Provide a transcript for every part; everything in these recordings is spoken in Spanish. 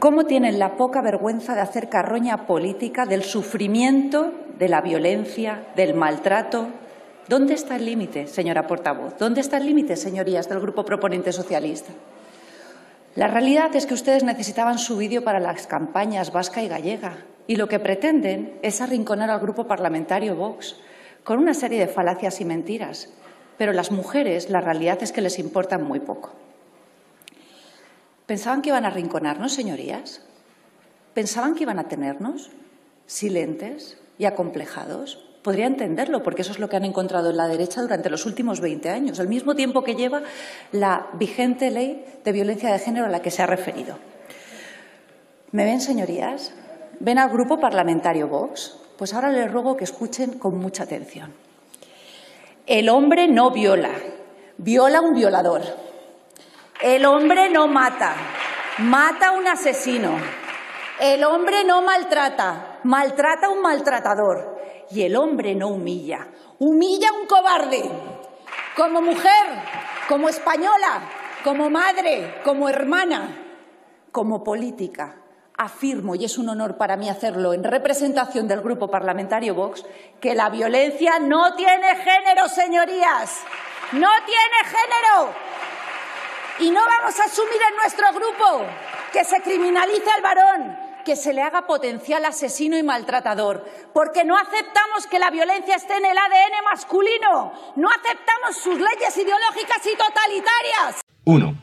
cómo tienen la poca vergüenza de hacer carroña política del sufrimiento, de la violencia, del maltrato. ¿Dónde está el límite, señora portavoz? ¿Dónde está el límite, señorías del Grupo Proponente Socialista? La realidad es que ustedes necesitaban su vídeo para las campañas vasca y gallega y lo que pretenden es arrinconar al grupo parlamentario Vox con una serie de falacias y mentiras. Pero las mujeres, la realidad es que les importan muy poco. ¿Pensaban que iban a arrinconarnos, señorías? ¿Pensaban que iban a tenernos silentes y acomplejados? podría entenderlo, porque eso es lo que han encontrado en la derecha durante los últimos 20 años, al mismo tiempo que lleva la vigente ley de violencia de género a la que se ha referido. ¿Me ven, señorías? ¿Ven al grupo parlamentario Vox? Pues ahora les ruego que escuchen con mucha atención. El hombre no viola, viola un violador. El hombre no mata, mata a un asesino. El hombre no maltrata, maltrata a un maltratador y el hombre no humilla, humilla a un cobarde. Como mujer, como española, como madre, como hermana, como política, afirmo, y es un honor para mí hacerlo en representación del Grupo Parlamentario Vox, que la violencia no tiene género, señorías. No tiene género. Y no vamos a asumir en nuestro grupo que se criminalice al varón, que se le haga potencial asesino y maltratador, porque no aceptamos que la violencia esté en el ADN masculino, no aceptamos sus leyes ideológicas y totalitarias. Uno,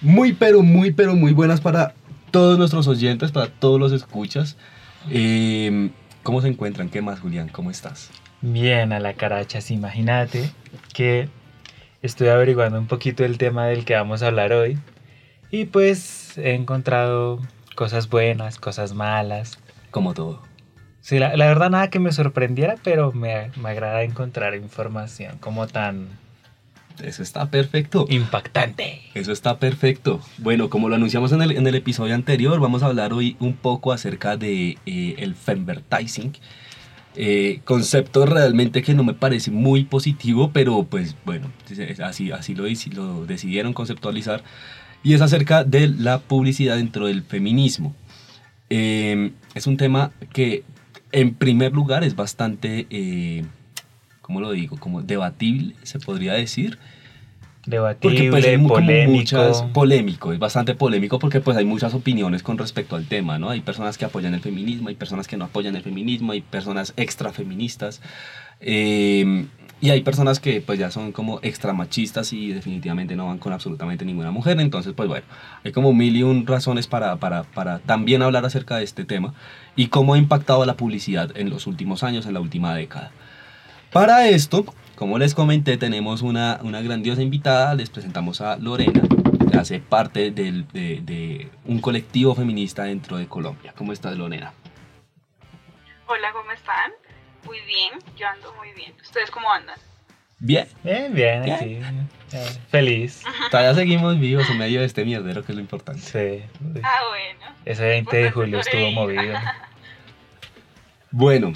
muy pero muy pero muy buenas para todos nuestros oyentes, para todos los escuchas. Eh, ¿Cómo se encuentran? ¿Qué más, Julián? ¿Cómo estás? Bien, a la carachas. Imagínate que estoy averiguando un poquito el tema del que vamos a hablar hoy y pues he encontrado cosas buenas, cosas malas. Como todo. Sí, la, verdad nada que me sorprendiera, pero me, me agrada encontrar información como tan... Eso está perfecto. Impactante. Eso está perfecto. Bueno, como lo anunciamos en el, en el episodio anterior, vamos a hablar hoy un poco acerca de eh, el femvertising. Eh, concepto realmente que no me parece muy positivo, pero pues bueno, así, así lo, lo decidieron conceptualizar y es acerca de la publicidad dentro del feminismo. Em, es un tema que en primer lugar es bastante, eh, ¿cómo lo digo? Como debatible, se podría decir. Debatible, pues, polémico. polémico, es bastante polémico porque pues hay muchas opiniones con respecto al tema, ¿no? Hay personas que apoyan el feminismo, hay personas que no apoyan el feminismo, hay personas extra feministas. Eh, y hay personas que pues ya son como extra machistas y definitivamente no van con absolutamente ninguna mujer. Entonces, pues bueno, hay como mil y un razones para, para, para también hablar acerca de este tema y cómo ha impactado la publicidad en los últimos años, en la última década. Para esto, como les comenté, tenemos una, una grandiosa invitada. Les presentamos a Lorena, que hace parte del, de, de un colectivo feminista dentro de Colombia. ¿Cómo estás, Lorena? Hola, ¿cómo están? Muy bien, yo ando muy bien. ¿Ustedes cómo andan? Bien. Bien, bien, sí. Feliz. Todavía seguimos vivos en medio de este mierdero, que es lo importante. Sí. Ah, bueno. Ese 20 de julio estuvo movido. Bueno,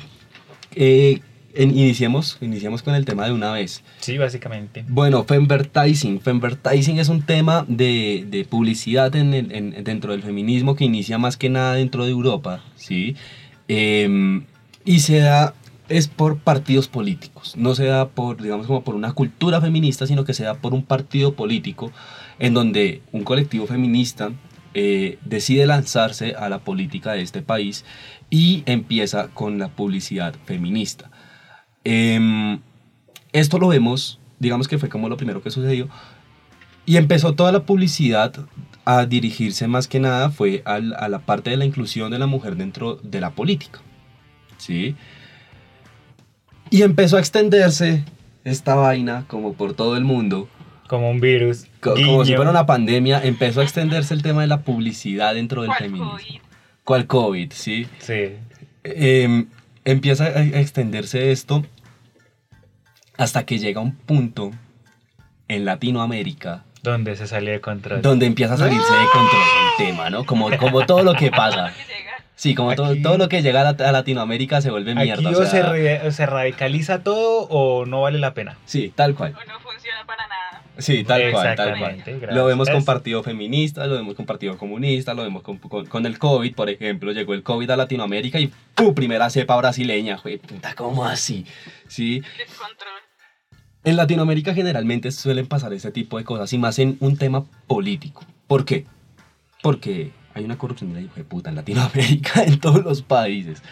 eh, iniciemos, iniciemos con el tema de una vez. Sí, básicamente. Bueno, Femvertising. Femvertising es un tema de, de publicidad en, en, dentro del feminismo que inicia más que nada dentro de Europa, ¿sí? Eh, y se da es por partidos políticos, no se da por, digamos, como por una cultura feminista, sino que se da por un partido político en donde un colectivo feminista eh, decide lanzarse a la política de este país y empieza con la publicidad feminista. Em, esto lo vemos, digamos que fue como lo primero que sucedió, y empezó toda la publicidad a dirigirse más que nada fue a la parte de la inclusión de la mujer dentro de la política. ¿sí? Y empezó a extenderse esta vaina como por todo el mundo. Como un virus. como si fuera una pandemia, empezó a extenderse el tema de la publicidad dentro del feminismo. COVID? ¿Cuál COVID? Sí. Sí. Em, empieza a extenderse esto hasta que llega un punto en Latinoamérica. Donde se salió de control. Donde empieza a salirse de control el tema, ¿no? Como, como todo lo que pasa. Sí, como todo, todo, lo que llega a, Latinoamérica se vuelve mierda. Aquí o, se, radicaliza todo o no vale la pena. Sí, tal cual. O no funciona para nada. Sí, tal cual, tal cual. Gracias. Lo vemos con partido feminista, lo vemos con partido comunista, lo vemos con, con- con el COVID, por ejemplo. Llegó el COVID a Latinoamérica y ¡pum! primera cepa brasileña. Jue puta, ¿cómo así? Sí. En Latinoamérica generalmente suelen pasar ese tipo de cosas y más en un tema político. ¿Por qué? Porque hay una corrupción de la hijo de puta en Latinoamérica, en todos los países.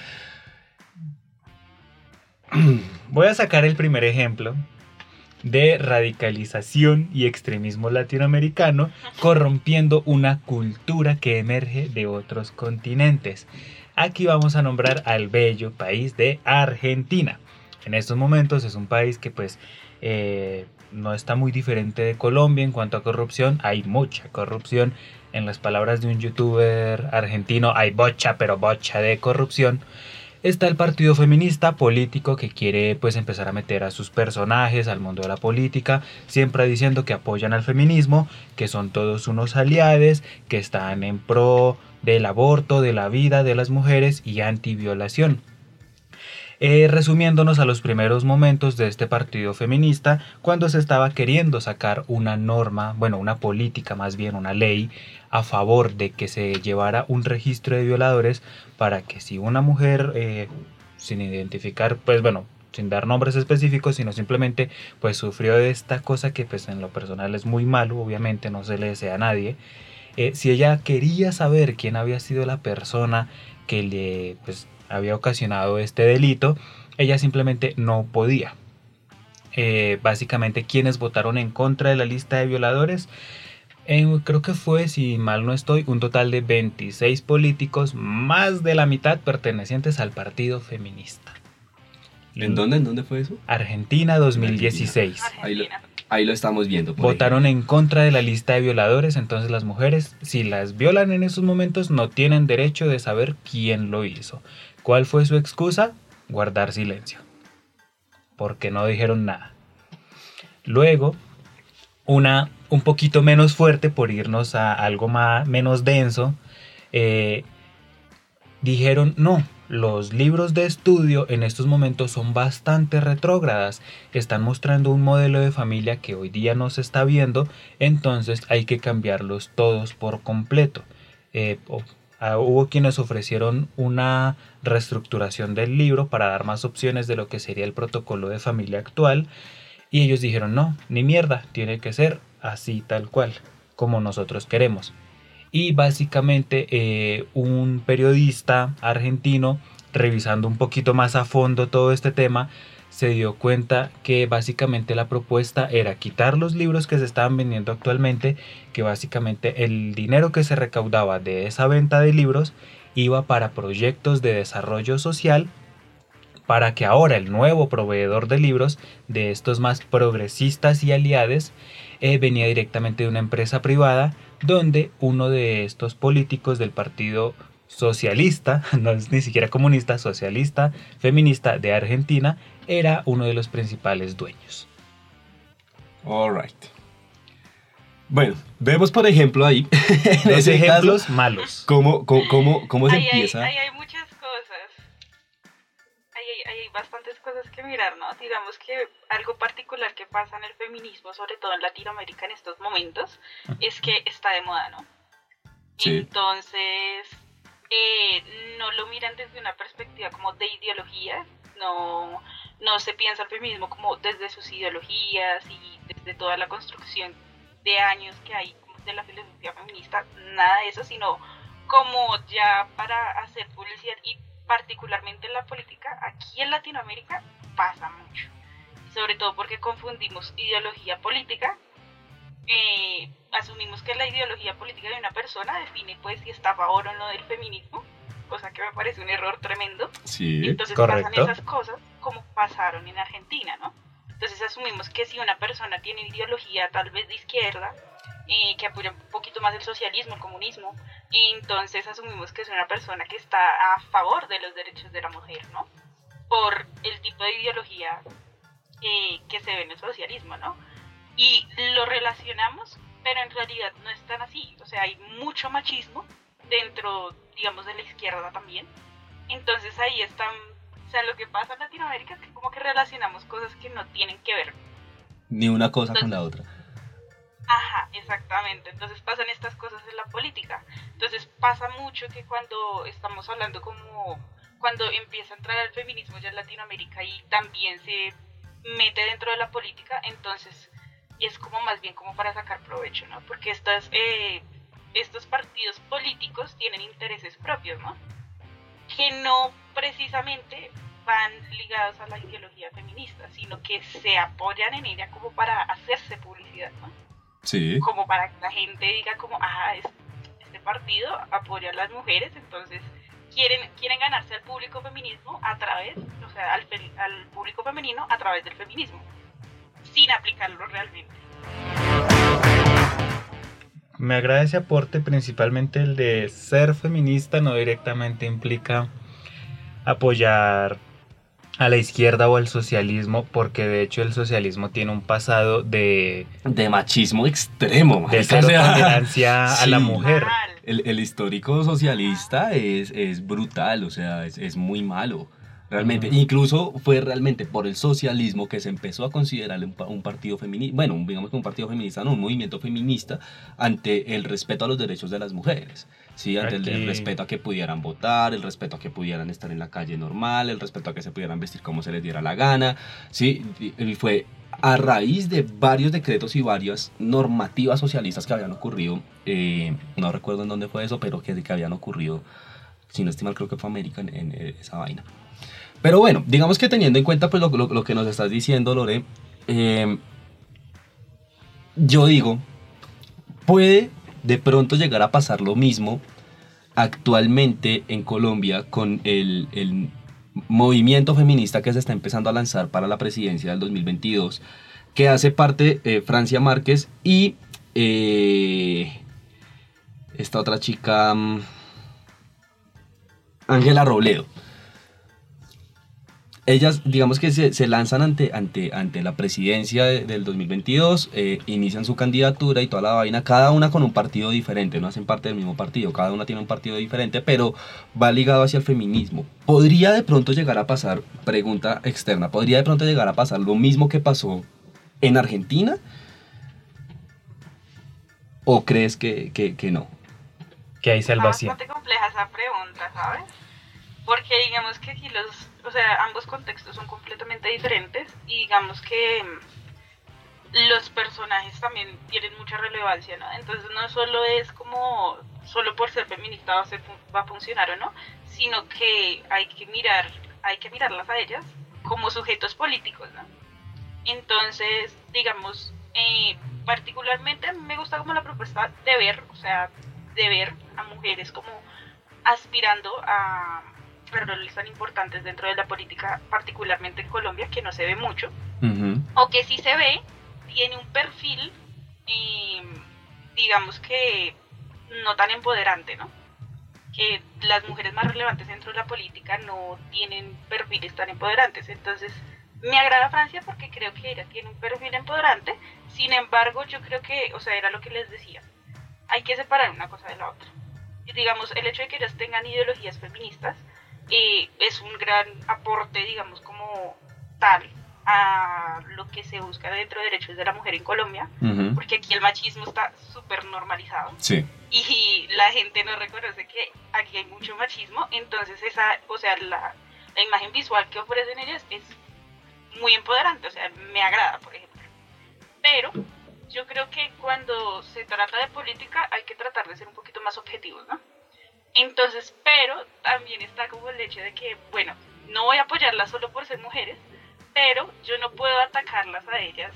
Voy a sacar el primer ejemplo de radicalización y extremismo latinoamericano corrompiendo una cultura que emerge de otros continentes. Aquí vamos a nombrar al bello país de Argentina. En estos momentos es un país que pues eh, no está muy diferente de Colombia en cuanto a corrupción. Hay mucha corrupción. En las palabras de un youtuber argentino, hay bocha, pero bocha de corrupción está el partido feminista político que quiere pues empezar a meter a sus personajes al mundo de la política, siempre diciendo que apoyan al feminismo, que son todos unos aliados, que están en pro del aborto, de la vida de las mujeres y antiviolación. Eh, resumiéndonos a los primeros momentos de este partido feminista, cuando se estaba queriendo sacar una norma, bueno, una política más bien, una ley a favor de que se llevara un registro de violadores para que si una mujer, eh, sin identificar, pues bueno, sin dar nombres específicos, sino simplemente pues sufrió de esta cosa que pues en lo personal es muy malo, obviamente no se le desea a nadie, eh, si ella quería saber quién había sido la persona que le pues había ocasionado este delito, ella simplemente no podía. Eh, básicamente quienes votaron en contra de la lista de violadores, eh, creo que fue, si mal no estoy, un total de 26 políticos, más de la mitad pertenecientes al partido feminista. ¿En dónde? ¿En dónde fue eso? Argentina 2016. Ahí lo, Argentina. ahí lo estamos viendo. por Votaron en contra de la lista de violadores, entonces las mujeres, si las violan en esos momentos, no tienen derecho de saber quién lo hizo. ¿Cuál fue su excusa? Guardar silencio. Porque no dijeron nada. Luego, una un poquito menos fuerte por irnos a algo más, menos denso, eh, dijeron no. Los libros de estudio en estos momentos son bastante retrógradas, están mostrando un modelo de familia que hoy día no se está viendo, entonces hay que cambiarlos todos por completo. Eh, ah, hubo quienes ofrecieron una reestructuración del libro para dar más opciones de lo que sería el protocolo de familia actual y ellos dijeron no, ni mierda, tiene que ser así tal cual, como nosotros queremos. Y básicamente eh, un periodista argentino, revisando un poquito más a fondo todo este tema, se dio cuenta que básicamente la propuesta era quitar los libros que se estaban vendiendo actualmente, que básicamente el dinero que se recaudaba de esa venta de libros iba para proyectos de desarrollo social para que ahora el nuevo proveedor de libros de estos más progresistas y aliados eh, venía directamente de una empresa privada donde uno de estos políticos del partido socialista, no es ni siquiera comunista, socialista, feminista de Argentina, era uno de los principales dueños. All right. Bueno, vemos por ejemplo ahí, en Los ese ejemplos caso, malos. cómo, cómo, cómo, cómo se Ahí hay, empieza. ahí hay muchas cosas. Ahí hay, ahí hay bastantes cosas que mirar, ¿no? Digamos que algo particular que pasa en el feminismo, sobre todo en Latinoamérica en estos momentos, es que está de moda, ¿no? Sí. Entonces, eh, no lo miran desde una perspectiva como de ideología, no, no se piensa el feminismo como desde sus ideologías y desde toda la construcción de años que hay de la filosofía feminista, nada de eso, sino como ya para hacer publicidad y particularmente en la política, aquí en Latinoamérica pasa mucho. Sobre todo porque confundimos ideología política, eh, asumimos que la ideología política de una persona define pues si está a favor o no del feminismo, cosa que me parece un error tremendo. Sí. Entonces Correcto. pasan esas cosas como pasaron en Argentina, ¿no? Entonces asumimos que si una persona tiene ideología tal vez de izquierda, eh, que apoya un poquito más el socialismo, el comunismo, entonces asumimos que es una persona que está a favor de los derechos de la mujer, ¿no? Por el tipo de ideología eh, que se ve en el socialismo, ¿no? Y lo relacionamos, pero en realidad no es tan así. O sea, hay mucho machismo dentro, digamos, de la izquierda también. Entonces ahí están, o sea, lo que pasa en Latinoamérica es que como que relacionamos cosas que no tienen que ver. Ni una cosa con la otra. Ajá, exactamente. Entonces pasan estas cosas en la política. Entonces pasa mucho que cuando estamos hablando como cuando empieza a entrar el feminismo ya en Latinoamérica y también se mete dentro de la política, entonces es como más bien como para sacar provecho, ¿no? Porque estas, eh, estos partidos políticos tienen intereses propios, ¿no? Que no precisamente van ligados a la ideología feminista, sino que se apoyan en ella como para hacerse publicidad, ¿no? Sí. Como para que la gente diga como, ah, este partido apoya a las mujeres, entonces quieren, quieren ganarse al público feminismo a través, o sea, al, al público femenino a través del feminismo, sin aplicarlo realmente. Me agrada ese aporte, principalmente el de ser feminista no directamente implica apoyar a la izquierda o al socialismo, porque de hecho el socialismo tiene un pasado de... De machismo extremo. De cero tolerancia a la mujer. El, el, histórico socialista es, es brutal, o sea, es, es muy malo. Realmente, incluso fue realmente por el socialismo que se empezó a considerar un, un, partido feminista, bueno, digamos que un partido feminista, no, un movimiento feminista ante el respeto a los derechos de las mujeres, ¿sí? ante el, el, respeto a que pudieran votar, el respeto a que pudieran estar en la calle normal, el respeto a que se pudieran vestir como se les diera la gana, ¿sí? y fue a raíz de varios decretos y varias normativas socialistas que habían ocurrido, eh, no recuerdo en dónde fue eso, pero que, que habían ocurrido, sin estimar creo que fue América en, en esa vaina. Pero bueno, digamos que teniendo en cuenta pues lo, lo, lo que nos estás diciendo, Lore, eh, yo digo, puede de pronto llegar a pasar lo mismo actualmente en Colombia con el, el, movimiento feminista que se está empezando a lanzar para la presidencia del 2022, que hace parte eh, Francia Márquez y eh, esta otra chica, Ángela Robledo ellas, digamos que se, se, lanzan ante, ante, ante la presidencia de, del 2022, eh, inician su candidatura y toda la vaina, cada una con un partido diferente, no hacen parte del mismo partido, cada una tiene un partido diferente, pero va ligado hacia el feminismo. ¿Podría de pronto llegar a pasar, pregunta externa, podría de pronto llegar a pasar lo mismo que pasó en Argentina? ¿O crees que, que, que no? Que hay salvación. Es bastante compleja esa pregunta, ¿sabes? Porque digamos que aquí los o sea, ambos contextos son completamente diferentes y digamos que los personajes también tienen mucha relevancia, ¿no? Entonces no solo es como, solo por ser feminista va a, ser, va a funcionar o no, sino que hay que mirar, hay que mirarlas a ellas como sujetos políticos, ¿no? Entonces, digamos, eh, particularmente me gusta como la propuesta de ver, o sea, de ver a mujeres como aspirando a roles tan importantes dentro de la política, particularmente en Colombia, que no se ve mucho, uh -huh. o que sí se ve, tiene un perfil, eh, digamos que no tan empoderante, ¿no? Que las mujeres más relevantes dentro de la política no tienen perfiles tan empoderantes. Entonces, me agrada Francia porque creo que ella tiene un perfil empoderante. Sin embargo, yo creo que, o sea, era lo que les decía, hay que separar una cosa de la otra. Y digamos, el hecho de que ellas tengan ideologías feministas eh, es un gran aporte, digamos, como tal a lo que se busca dentro de derechos de la mujer en Colombia, uh -huh. porque aquí el machismo está súper normalizado sí. y la gente no reconoce que aquí hay mucho machismo, entonces esa, o sea, la, la imagen visual que ofrecen ellas es muy empoderante, o sea, me agrada, por ejemplo. Pero yo creo que cuando se trata de política hay que tratar de ser un poquito más objetivos, ¿no? Entonces, pero también está como el hecho de que, bueno, no voy a apoyarlas solo por ser mujeres, pero yo no puedo atacarlas a ellas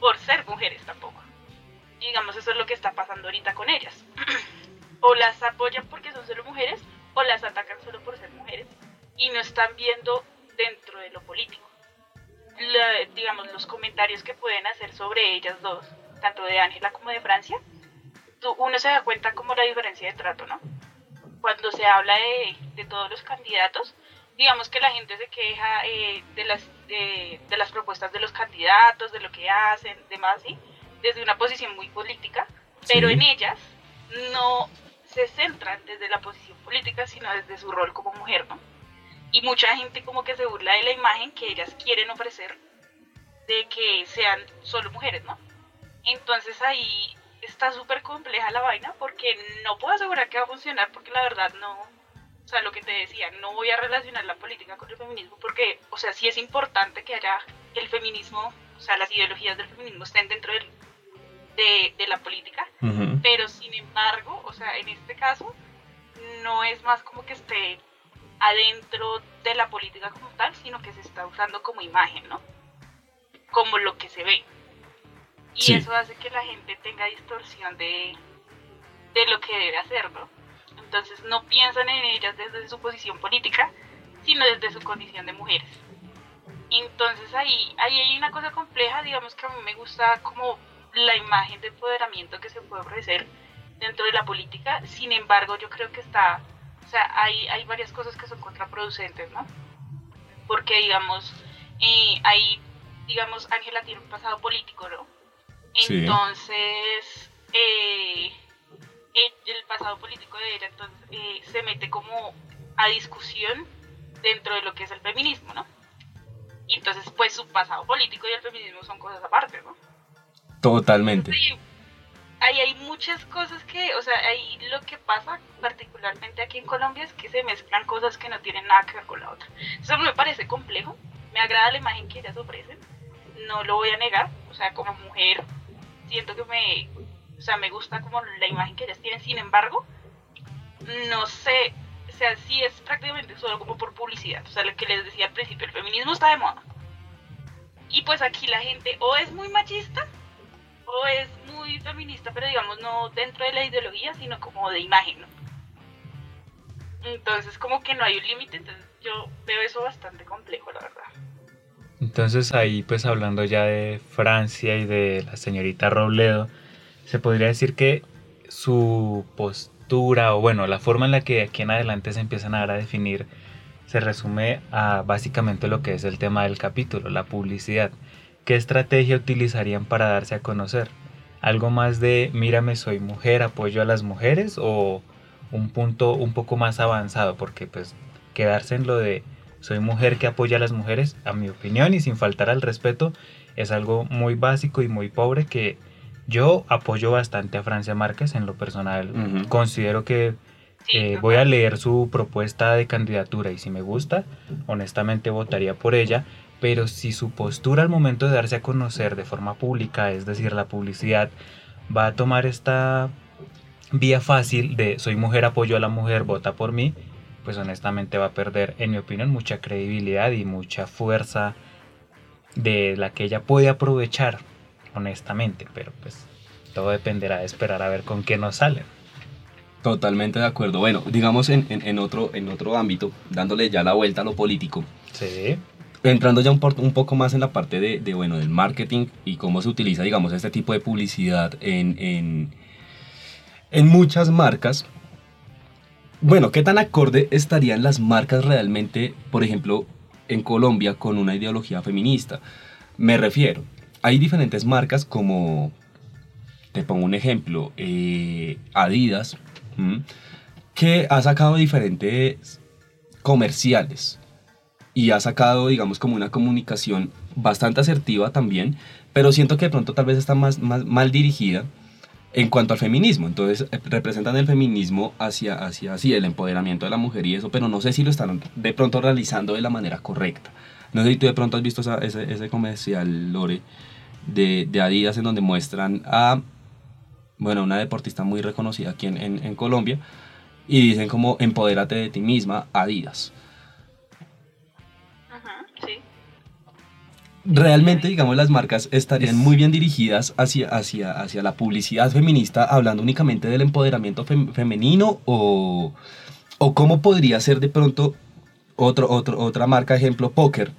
por ser mujeres tampoco. Digamos, eso es lo que está pasando ahorita con ellas. o las apoyan porque son solo mujeres, o las atacan solo por ser mujeres, y no están viendo dentro de lo político. Digamos, los comentarios que pueden hacer sobre ellas dos, tanto de Ángela como de Francia, uno se da cuenta como la diferencia de trato, ¿no? Cuando se habla de, de, todos los candidatos, digamos que la gente se queja eh, de, las, de, de, las propuestas de los candidatos, de lo que hacen, demás, ¿sí? desde una posición muy política, pero sí. en ellas no se centran desde la posición política, sino desde su rol como mujer, ¿no? Y mucha gente como que se burla de la imagen que ellas quieren ofrecer de que sean solo mujeres, ¿no? Entonces ahí está súper compleja la vaina porque no puedo asegurar que va a funcionar porque la verdad no, o sea, lo que te decía, no voy a relacionar la política con el feminismo porque, o sea, sí es importante que haya el feminismo, o sea, las ideologías del feminismo estén dentro del, de, de la política, pero sin embargo, o sea, en este caso, no es más como que esté adentro de la política como tal, sino que se está usando como imagen, ¿no? Como lo que se ve. Y eso hace que la gente tenga distorsión de, de lo que debe hacer, ¿no? Entonces no piensan en ellas desde su posición política, sino desde su condición de mujeres. Entonces ahí, ahí hay una cosa compleja, digamos que a mí me gusta como la imagen de empoderamiento que se puede ofrecer dentro de la política, sin embargo yo creo que está, o sea, hay, hay varias cosas que son contraproducentes, ¿no? Porque digamos, eh, ahí, digamos, Ángela tiene un pasado político, ¿no? Entonces, eh, el pasado político de ella entonces, eh, se mete como a discusión dentro de lo que es el feminismo, ¿no? Y entonces, pues su pasado político y el feminismo son cosas aparte, ¿no? Totalmente. ahí hay muchas cosas que, o sea, ahí lo que pasa particularmente aquí en Colombia es que se mezclan cosas que no tienen nada que ver con la otra. Eso me parece complejo, me agrada la imagen que ellas ofrecen, no lo voy a negar, o sea, como mujer siento que me, o sea, me gusta como la imagen que ellas tienen, sin embargo, no sé, o sea, sí es prácticamente solo como por publicidad, o sea, lo que les decía al principio, el feminismo está de moda. Y pues aquí la gente o es muy machista o es muy feminista, pero digamos no dentro de la ideología, sino como de imagen, ¿no? Entonces como que no hay un límite, entonces yo veo eso bastante complejo, la verdad. Entonces ahí pues hablando ya de Francia y de la señorita Robledo, se podría decir que su postura o bueno, la forma en la que aquí en adelante se empiezan a dar a definir se resume a básicamente lo que es el tema del capítulo, la publicidad. ¿Qué estrategia utilizarían para darse a conocer? ¿Algo más de mírame soy mujer, apoyo a las mujeres o un punto un poco más avanzado? Porque pues quedarse en lo de soy mujer que apoya a las mujeres, a mi opinión y sin faltar al respeto, es algo muy básico y muy pobre que yo apoyo bastante a Francia Márquez en lo personal. Considero que eh, voy a leer su propuesta de candidatura y si me gusta, honestamente votaría por ella, pero si su postura al momento de darse a conocer de forma pública, es decir, la publicidad, va a tomar esta vía fácil de soy mujer, apoyo a la mujer, vota por mí, pues honestamente va a perder, en mi opinión, mucha credibilidad y mucha fuerza de la que ella puede aprovechar, honestamente, pero pues todo dependerá de esperar a ver con qué nos salen. Totalmente de acuerdo. Bueno, digamos en, en, otro, en otro ámbito, dándole ya la vuelta a lo político. Sí. Entrando ya un, un poco más en la parte de, de, bueno, del marketing y cómo se utiliza, digamos, este tipo de publicidad en, en, en muchas marcas, bueno, ¿qué tan acorde estarían las marcas realmente, por ejemplo, en Colombia con una ideología feminista? Me refiero, hay diferentes marcas como, te pongo un ejemplo, eh, Adidas, que ha sacado diferentes comerciales y ha sacado, digamos, como una comunicación bastante asertiva también, pero siento que de pronto tal vez está más, más mal dirigida en cuanto al feminismo. Entonces eh, representan el feminismo hacia, hacia el empoderamiento de la mujer y eso, pero no sé si lo están de pronto realizando de la manera correcta. No sé si tú de pronto has visto ese, ese, comercial, Lore, de, de, Adidas, en donde muestran a, bueno, una deportista muy reconocida aquí en, en, en Colombia, y dicen como, empodérate de ti misma, Adidas. Realmente, digamos, las marcas estarían muy bien dirigidas hacia, hacia, hacia la publicidad feminista, hablando únicamente del empoderamiento femenino o, o cómo podría ser de pronto otro, otro, otra marca, ejemplo, Poker.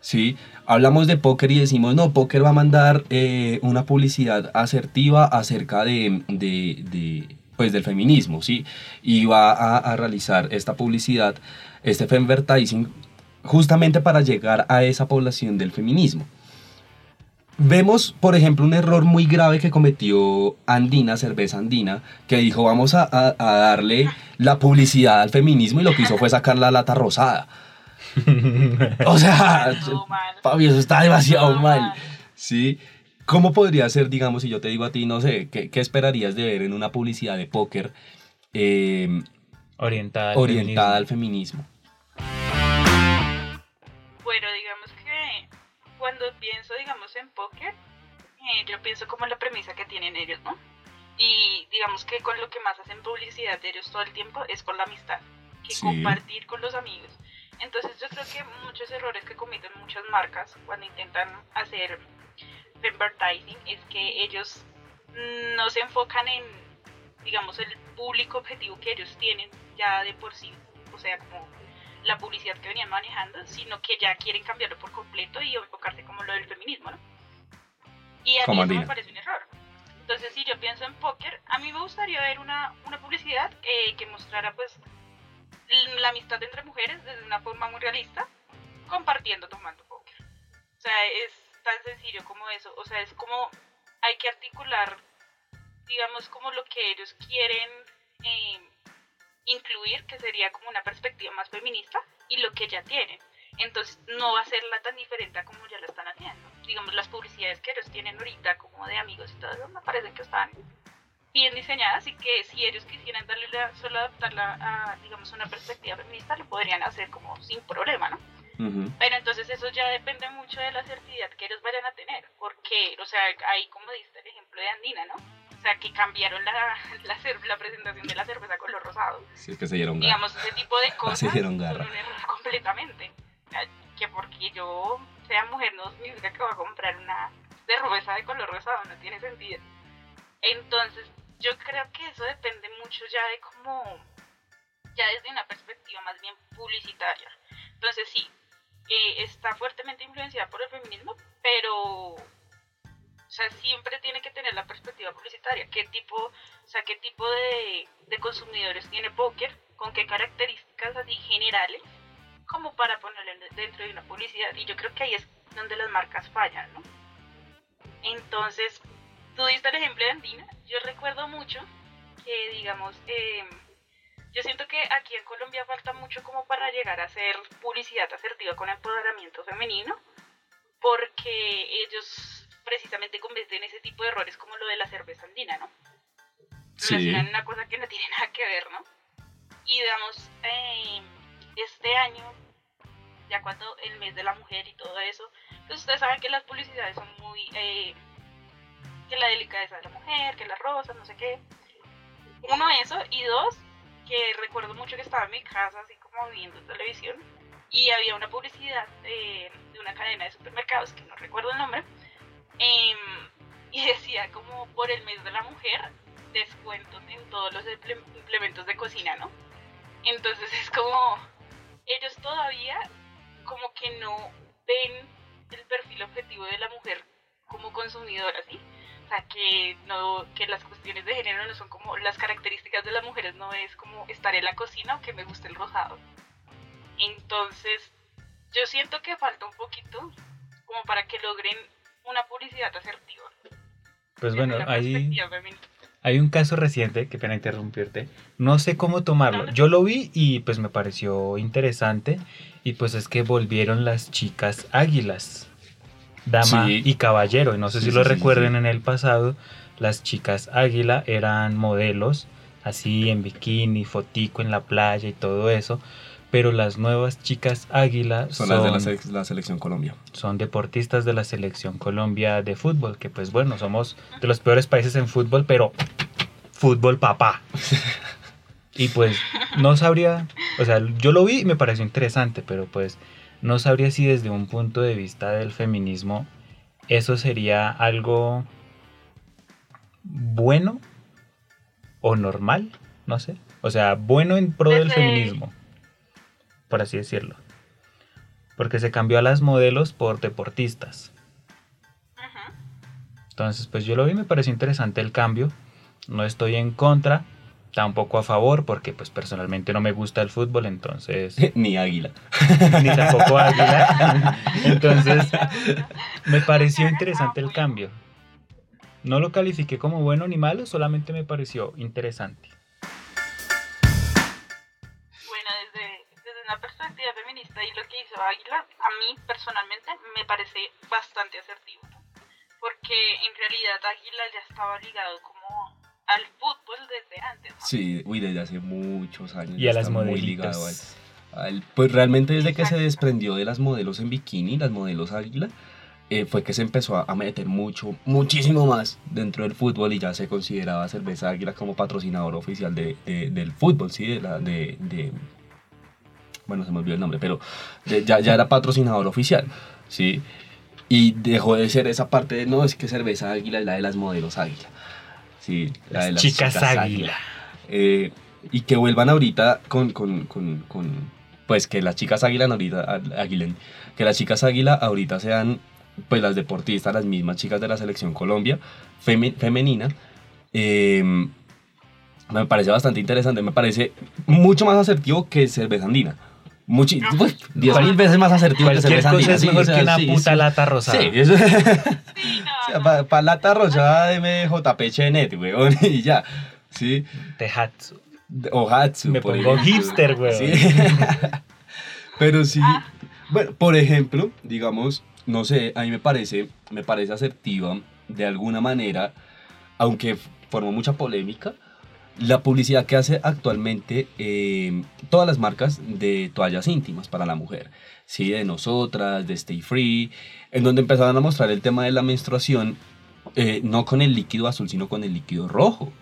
¿sí? Hablamos de Poker y decimos, no, Poker va a mandar eh, una publicidad asertiva acerca de, de, de, pues, del feminismo, ¿sí? Y va a, a realizar esta publicidad, este femvertising justamente para llegar a esa población del feminismo. Vemos, por ejemplo, un error muy grave que cometió Andina, Cerveza Andina, que dijo vamos a, darle la publicidad al feminismo y lo que hizo fue sacar la lata rosada. o sea, Fabio, eso está demasiado mal. ¿sí? ¿Cómo podría ser, digamos, si yo te digo a ti, no sé, qué, qué esperarías de ver en una publicidad de póker eh, Orientada al orientada feminismo. al feminismo? Bueno, digamos que cuando pienso, digamos, en póker, eh, yo pienso como la premisa que tienen ellos, ¿no? Y digamos que con lo que más hacen publicidad de ellos todo el tiempo es con la amistad, que Sí. compartir con los amigos. Entonces yo creo que muchos errores que cometen muchas marcas cuando intentan hacer advertising es que ellos no se enfocan en, digamos, el público objetivo que ellos tienen ya de por sí, o sea, como la publicidad que venían manejando, sino que ya quieren cambiarlo por completo y enfocarse como lo del feminismo, ¿no? Y a mí eso me parece un error. Entonces, si yo pienso en póker, a mí me gustaría ver una, una publicidad eh, que mostrara, pues, la amistad entre mujeres desde una forma muy realista, compartiendo, tomando póker. O sea, es tan sencillo como eso. O sea, es como hay que articular, digamos, como lo que ellos quieren eh, incluir, que sería como una perspectiva más feminista, y lo que ya tienen. Entonces, no va a ser la tan diferente a como ya la están haciendo. Digamos, las publicidades que ellos tienen ahorita, como de amigos y todo eso, me parece que están bien diseñadas y que si ellos quisieran darle la, solo adaptarla a, digamos, una perspectiva feminista, lo podrían hacer como sin problema, ¿no? Ujú. Pero entonces eso ya depende mucho de la asertividad que ellos vayan a tener, porque, o sea, ahí como diste el ejemplo de Andina, ¿no? O sea, que cambiaron la, la, la presentación de la cerveza color rosado. Es que se dieron. Digamos, ese tipo de cosas Se dieron son un error completamente. Sea, que porque yo sea mujer no significa que voy a comprar una cerveza de color rosado, no tiene sentido. Entonces, yo creo que eso depende mucho ya de cómo, ya desde una perspectiva más bien publicitaria. Entonces, sí, eh, está fuertemente influenciada por el feminismo, pero sea, siempre tiene que tener la perspectiva publicitaria. ¿Qué tipo, o sea, qué tipo de, de consumidores tiene póker? ¿Con qué características así generales? Como para ponerlo en- dentro de una publicidad. Y yo creo que ahí es donde las marcas fallan, ¿no? Entonces, tú diste el ejemplo de Andina. Yo recuerdo mucho que, digamos, eh, yo siento que aquí en Colombia falta mucho como para llegar a hacer publicidad asertiva con empoderamiento femenino, porque ellos precisamente cometen ese tipo de errores como lo de la cerveza andina, ¿no? Sí. Relacionan una cosa que no tiene nada que ver, ¿no? Y digamos, eh, este año, ya cuando el mes de la mujer y todo eso, pues ustedes saben que las publicidades son muy... eh, que la delicadeza de la mujer, que las rosas, no sé qué. Uno, eso, y dos, que recuerdo mucho que estaba en mi casa, así como viendo televisión, y había una publicidad eh, de una cadena de supermercados, que no recuerdo el nombre, em, y decía como por el mes de la mujer, descuentos en todos los imple- implementos de cocina, ¿no? Entonces es como, ellos todavía como que no ven el perfil objetivo de la mujer como consumidora, ¿sí? O sea, que, no, que las cuestiones de género no son como las características de las mujeres, no es como estar en la cocina o que me guste el rosado. Entonces, yo siento que falta un poquito como para que logren una publicidad asertiva. Pues bueno, ahí hay un caso reciente, que pena interrumpirte, no sé cómo tomarlo. Yo lo vi y pues me pareció interesante y pues es que volvieron las chicas águilas, dama Sí. y caballero. Y no sé Sí, si sí, lo recuerden sí. en el pasado, las chicas águila eran modelos así en bikini, fotico en la playa y todo eso. Pero las nuevas chicas águila Son, son, las de la, sele- la selección Colombia. son deportistas de la selección Colombia de fútbol, que pues bueno, somos de los peores países en fútbol, pero fútbol papá. Y pues no sabría, o sea, yo lo vi y me pareció interesante, pero pues no sabría si desde un punto de vista del feminismo eso sería algo bueno o normal, no sé. O sea, bueno en pro del feminismo, por así decirlo. Porque se cambió a las modelos por deportistas. Entonces, pues yo lo vi y me pareció interesante el cambio. No estoy en contra, tampoco a favor, porque pues personalmente no me gusta el fútbol, entonces Ni águila. ni tampoco águila. Entonces, me pareció interesante el cambio. No lo califiqué como bueno ni malo, solamente me pareció interesante. Hizo Águila, a mí personalmente me parece bastante asertivo. ¿no? porque en realidad Águila ya estaba ligado como al fútbol desde antes. ¿no? Sí, uy, desde hace muchos años. Y a las está muy ligado modelitas. al- al- pues realmente desde que se desprendió de las modelos en bikini, las modelos águila, eh, fue que se empezó a, a meter mucho, muchísimo más dentro del fútbol y ya se consideraba cerveza águila como patrocinador oficial de, de- del fútbol, ¿sí? De la, de, de- bueno, se me olvidó el nombre, pero de- ya, ya era patrocinador oficial, ¿sí? Y dejó de ser esa parte de, no, es que cerveza águila es la de las modelos águila. Sí, la de Las las chicas águila. Eh, y que vuelvan ahorita con, con, con, con- pues que las chicas águila ahorita, águilen, que las chicas águila ahorita sean pues las deportistas, las mismas chicas de la selección Colombia femenina. eh, me parece bastante interesante, me parece mucho más asertivo que cerveza andina. Muchi, pues, diez mil veces más asertivo que Cualquier cerveza cosa andina. es mejor o sea, que una sí, puta sí. lata rosada. Sí, eso- Sí, no, no. para lata rosada de MJP Chenet, weón, y ya. Sí. Tehatsu. O Hatsu. Me por pongo ejemplo. hipster, weón. Sí. Pero sí. Bueno, por ejemplo, digamos, no sé, a mí me parece, me parece asertiva de alguna manera, aunque formó mucha polémica, la publicidad que hace actualmente eh, todas las marcas de toallas íntimas para la mujer, ¿sí? de nosotras, de Stay Free, en donde empezaron a mostrar el tema de la menstruación, eh, no con el líquido azul, sino con el líquido rojo.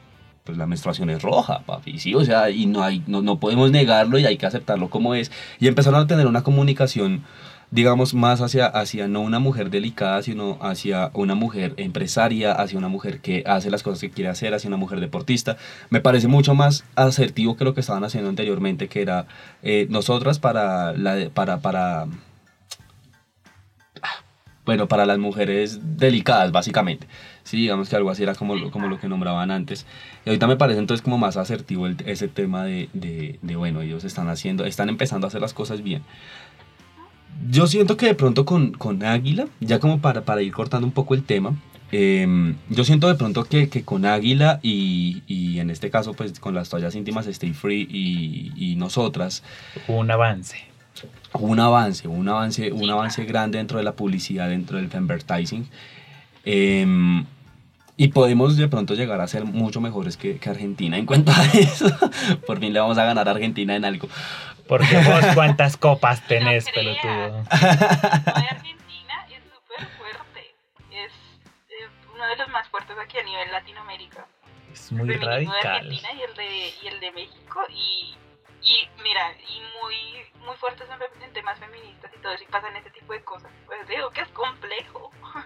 Pues la menstruación es roja, papi, sí, o sea, y no, hay, no, no podemos negarlo y hay que aceptarlo como es. Y empezaron a tener una comunicación digamos, más hacia, hacia no una mujer delicada, sino hacia una mujer empresaria, hacia una mujer que hace las cosas que quiere hacer, hacia una mujer deportista. Me parece mucho más asertivo que lo que estaban haciendo anteriormente, que era eh, nosotras para, la, para, para, ah, bueno, para las mujeres delicadas, básicamente. Sí, digamos que algo así era como lo, como lo que nombraban antes. Y ahorita me parece entonces como más asertivo el- ese tema de, de, de, bueno, ellos están haciendo, están empezando a hacer las cosas bien. Yo siento que de pronto con, con Águila, ya como para, para ir cortando un poco el tema, eh, yo siento de pronto que, que con Águila y, y en este caso pues con las toallas íntimas Stay Free y, y nosotras, Hubo un avance. hubo un avance, un avance, un avance grande dentro de la publicidad, dentro del advertising. Eh, y podemos de pronto llegar a ser mucho mejores que, que Argentina en cuanto a eso. Por fin le vamos a ganar a Argentina en algo. Porque vos cuántas copas tenés, No pelotudo. Lo de Argentina es súper fuerte. Es, uno de los más fuertes aquí a nivel Latinoamérica. Es El muy de radical. Argentina y el de, y el de México. Y, y mira, y muy, muy fuertes en, en temas feministas y todo eso. Y pasan ese tipo de cosas. Pues digo que es complejo.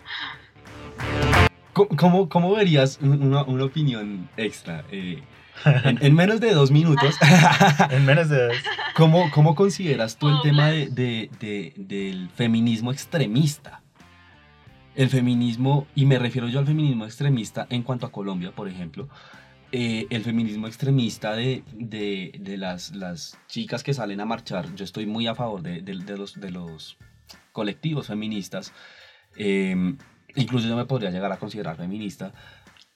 ¿Cómo, cómo, cómo verías un- una, una opinión extra? eh, en, en menos de dos minutos, En menos de dos. ¿cómo, cómo consideras tú el tema de, de- de- del feminismo extremista? El feminismo, y me refiero yo al feminismo extremista en cuanto a Colombia, por ejemplo, eh, el feminismo extremista de, de- de las, las chicas que salen a marchar, yo estoy muy a favor de, de- de los, de los colectivos feministas, eh, incluso yo me podría llegar a considerar feminista,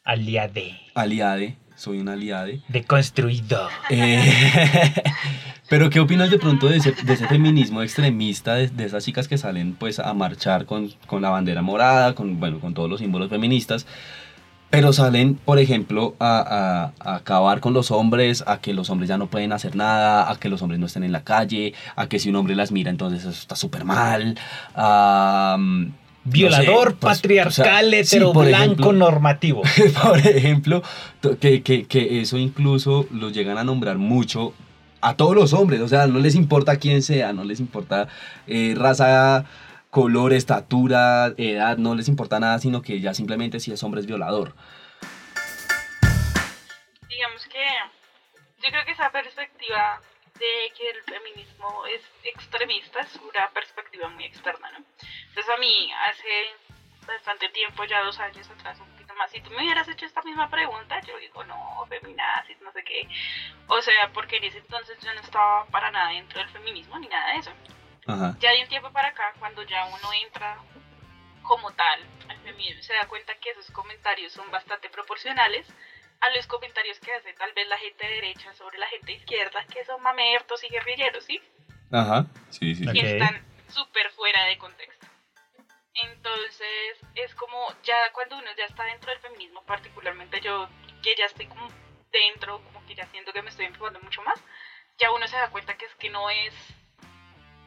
Aliade. aliade, soy un aliade. Deconstruido. Eh, pero ¿qué opinas de pronto de ese, de ese feminismo extremista, de, de esas chicas que salen pues a marchar con, con la bandera morada, con, bueno, con todos los símbolos feministas, pero salen, por ejemplo, a, a- a acabar con los hombres, a que los hombres ya no pueden hacer nada, a que los hombres no estén en la calle, a que si un hombre las mira entonces eso está súper mal, a... no Violador, sé, pues, patriarcal, o sea, sí, hetero, por blanco, ejemplo, normativo. por ejemplo, que, que, que eso incluso lo llegan a nombrar mucho a todos los hombres, o sea, no les importa quién sea, no les importa eh, raza, color, estatura, edad, no les importa nada, sino que ya simplemente si es hombre es violador. digamos que yo creo que esa perspectiva de que el feminismo es extremista es una perspectiva muy externa, ¿no? Entonces a mí hace bastante tiempo, ya dos años atrás, un poquito más, si tú me hubieras hecho esta misma pregunta, yo digo, no, feminazis, no sé qué. O sea, porque en ese entonces yo no estaba para nada dentro del feminismo ni nada de eso. Ajá. Ya de un tiempo para acá, cuando ya uno entra como tal al feminismo, se da cuenta que esos comentarios son bastante proporcionales a los comentarios que hace tal vez la gente de derecha sobre la gente de izquierda, que son mamertos y guerrilleros, ¿sí? Ajá. Sí, sí. Ok. Que están súper fuera de contexto. Entonces es como ya cuando uno ya está dentro del feminismo, particularmente yo que ya estoy como dentro, como que ya siento que me estoy enfocando mucho más, ya uno se da cuenta que es que no es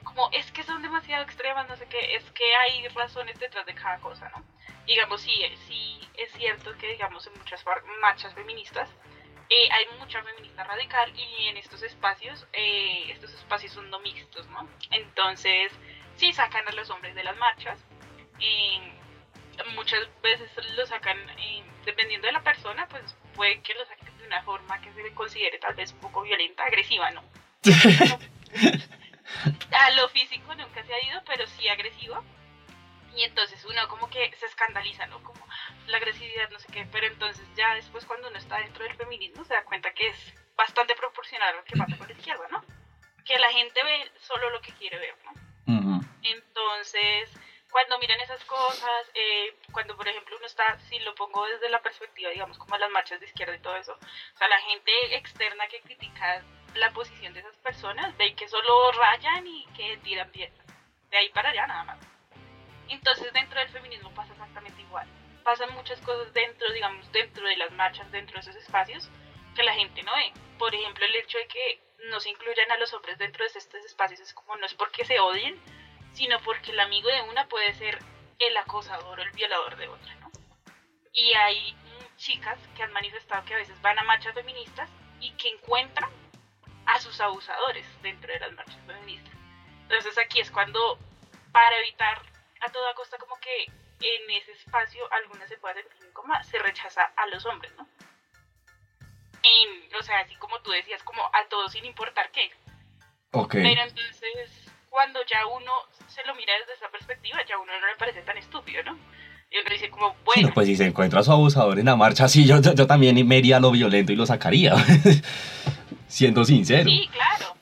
como es que son demasiado extremas, no sé qué, es que hay razones detrás de cada cosa, ¿no? Digamos, sí, sí es cierto que digamos en muchas marchas feministas eh, hay mucha feminista radical y en estos espacios, eh, estos espacios son no mixtos, ¿no? Entonces, sí sacan a los hombres de las marchas, muchas veces lo sacan, dependiendo de la persona, pues puede que lo saquen de una forma que se le considere tal vez un poco violenta, agresiva, ¿no? a lo físico nunca se ha ido, pero sí agresivo. Y entonces uno como que se escandaliza, ¿no? Como la agresividad, no sé qué. Pero entonces ya después cuando uno está dentro del feminismo se da cuenta que es bastante proporcional a lo que pasa con la izquierda, ¿no? Que la gente ve solo lo que quiere ver, ¿no? Entonces, cuando miran esas cosas, eh, cuando por ejemplo uno está, si lo pongo desde la perspectiva, digamos, como las marchas de izquierda y todo eso, o sea, la gente externa que critica la posición de esas personas, ve que solo rayan y que tiran piedras. De ahí para allá nada más. Entonces dentro del feminismo pasa exactamente igual. Pasan muchas cosas dentro, digamos, dentro de las marchas, dentro de esos espacios, que la gente no ve. Por ejemplo, el hecho de que no se incluyan a los hombres dentro de estos espacios es como no es porque se odien, sino porque el amigo de una puede ser el acosador o el violador de otra, ¿no? Y hay chicas que han manifestado que a veces van a marchas feministas y que encuentran a sus abusadores dentro de las marchas feministas. Entonces aquí es cuando, para evitar a toda costa como que en ese espacio alguna se puede sentir incómoda, se rechaza a los hombres, ¿no? o sea, así como tú decías, como a todos sin importar qué. Ok. Pero entonces, cuando ya uno se lo mira desde esa perspectiva, ya uno no le parece tan estúpido, ¿no? Y uno dice como, bueno... pues si se encuentra a su abusador en la marcha, sí, yo, yo, también me iría a lo violento y lo sacaría. Siendo sincero. Sí, claro.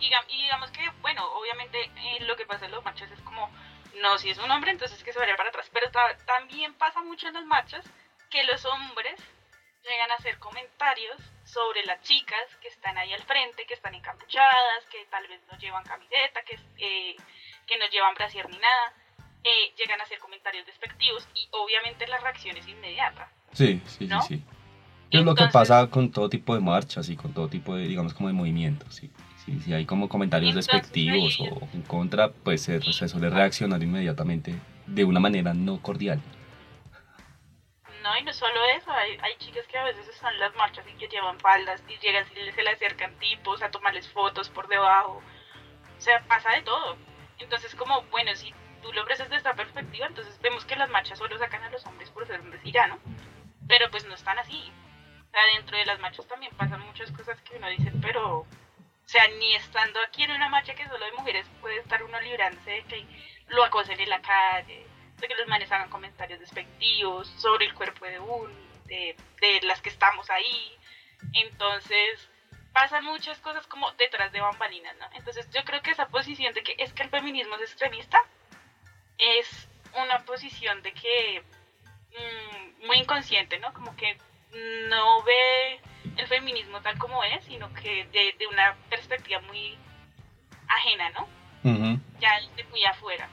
Y, digamos que, bueno, obviamente eh, lo que pasa en los marchas es como, no, si es un hombre, entonces que se vaya para atrás. Pero también pasa mucho en las marchas que los hombres llegan a hacer comentarios sobre las chicas que están ahí al frente, que están encapuchadas, que tal vez no llevan camiseta, que, eh, que no llevan brasier ni nada. Eh, llegan a hacer comentarios despectivos y obviamente la reacción es inmediata. Sí, sí, sí, sí. Es lo que pasa con todo tipo de marchas y con todo tipo de, digamos, como de movimientos. Sí. Si, hay como comentarios despectivos o en contra, pues se, suele reaccionar inmediatamente de una manera no cordial. No, y no solo eso, hay, hay chicas que a veces están en las marchas y que llevan faldas y llegan y se le acercan tipos a tomarles fotos por debajo. O sea, pasa de todo. Entonces, como, bueno, si tú lo ves desde esta perspectiva, entonces vemos que las marchas solo sacan a los hombres por ser ya, ¿no? Pero pues no están así. O sea, dentro de las marchas también pasan muchas cosas que uno dice, pero, o sea, ni estando aquí en una marcha que solo de mujeres puede estar uno librándose de que lo acosen en la calle, de que los manes hagan comentarios despectivos sobre el cuerpo de uno, de, de las que estamos ahí. Entonces, pasan muchas cosas como detrás de bambalinas, ¿no? Entonces, yo creo que esa posición de que es que el feminismo es extremista es una posición de que mm, muy inconsciente, ¿no? Como que no ve el feminismo tal como es, sino que de, una perspectiva muy ajena, ¿no? Ya de muy afuera.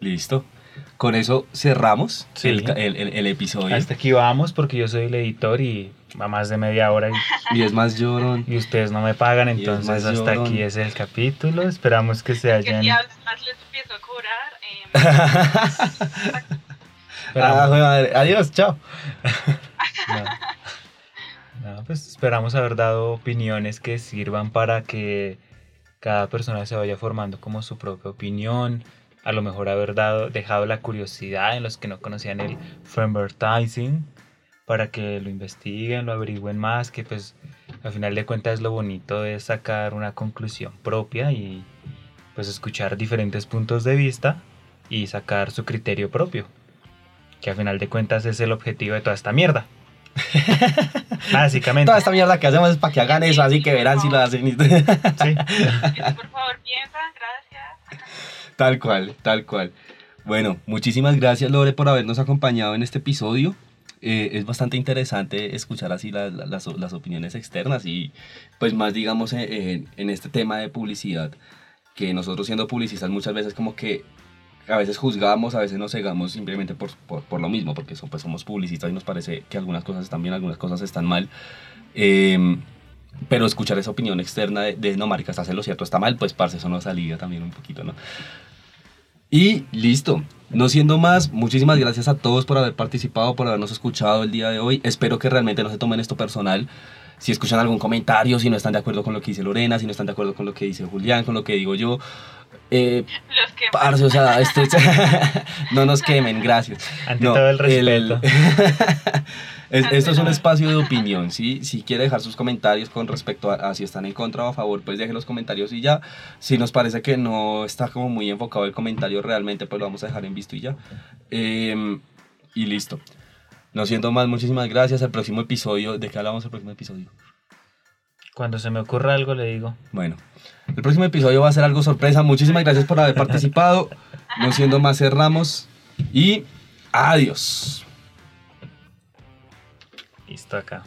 Listo. Con eso cerramos el, episodio. Hasta aquí vamos porque yo soy el editor y va más de media hora. Y, es más llorón. Y ustedes no me pagan, entonces hasta aquí es el capítulo. Esperamos que se hayan... Que si más les empiezo a cobrar. Eh... Ah, Adiós, chao. pues esperamos haber dado opiniones que sirvan para que cada persona se vaya formando como su propia opinión. A lo mejor haber dado, dejado la curiosidad en los que no conocían el frameworkizing para que lo investiguen, lo averigüen más, que pues al final de cuentas lo bonito es sacar una conclusión propia y pues escuchar diferentes puntos de vista y sacar su criterio propio que a final de cuentas es el objetivo de toda esta mierda. Básicamente. Toda esta mierda que hacemos es para que hagan eso, así que verán si lo hacen. sí. Por favor, piensa, gracias. Tal cual, tal cual. Bueno, muchísimas gracias Lore por habernos acompañado en este episodio. Eh, es bastante interesante escuchar así las, las, opiniones externas y pues más digamos en, en, este tema de publicidad que nosotros siendo publicistas muchas veces como que a veces juzgamos, a veces nos cegamos simplemente por, por, por lo mismo, porque son, pues somos publicistas y nos parece que algunas cosas están bien, algunas cosas están mal. Eh, pero escuchar esa opinión externa de, de no, marica, estás en lo cierto, está mal, pues parce, eso nos alivia también un poquito, ¿no? Y listo. No siendo más, muchísimas gracias a todos por haber participado, por habernos escuchado el día de hoy. Espero que realmente no se tomen esto personal. Si escuchan algún comentario, si no están de acuerdo con lo que dice Lorena, si no están de acuerdo con lo que dice Julián, con lo que digo yo, eh, Los que parce, o sea, esto es- no nos quemen, gracias. Ante No, todo el respeto. es- esto es un espacio de opinión, ¿sí? Si quiere dejar sus comentarios con respecto a, a si están en contra o a favor, pues deje los comentarios y ya. Si nos parece que no está como muy enfocado el comentario realmente, pues lo vamos a dejar en visto y ya. Em, y listo. No siento más, muchísimas gracias. El próximo episodio, ¿de qué hablamos el próximo episodio? Cuando se me ocurra algo le digo. Bueno, el próximo episodio va a ser algo sorpresa. Muchísimas gracias por haber participado. No siendo más, cerramos y adiós. Listo acá.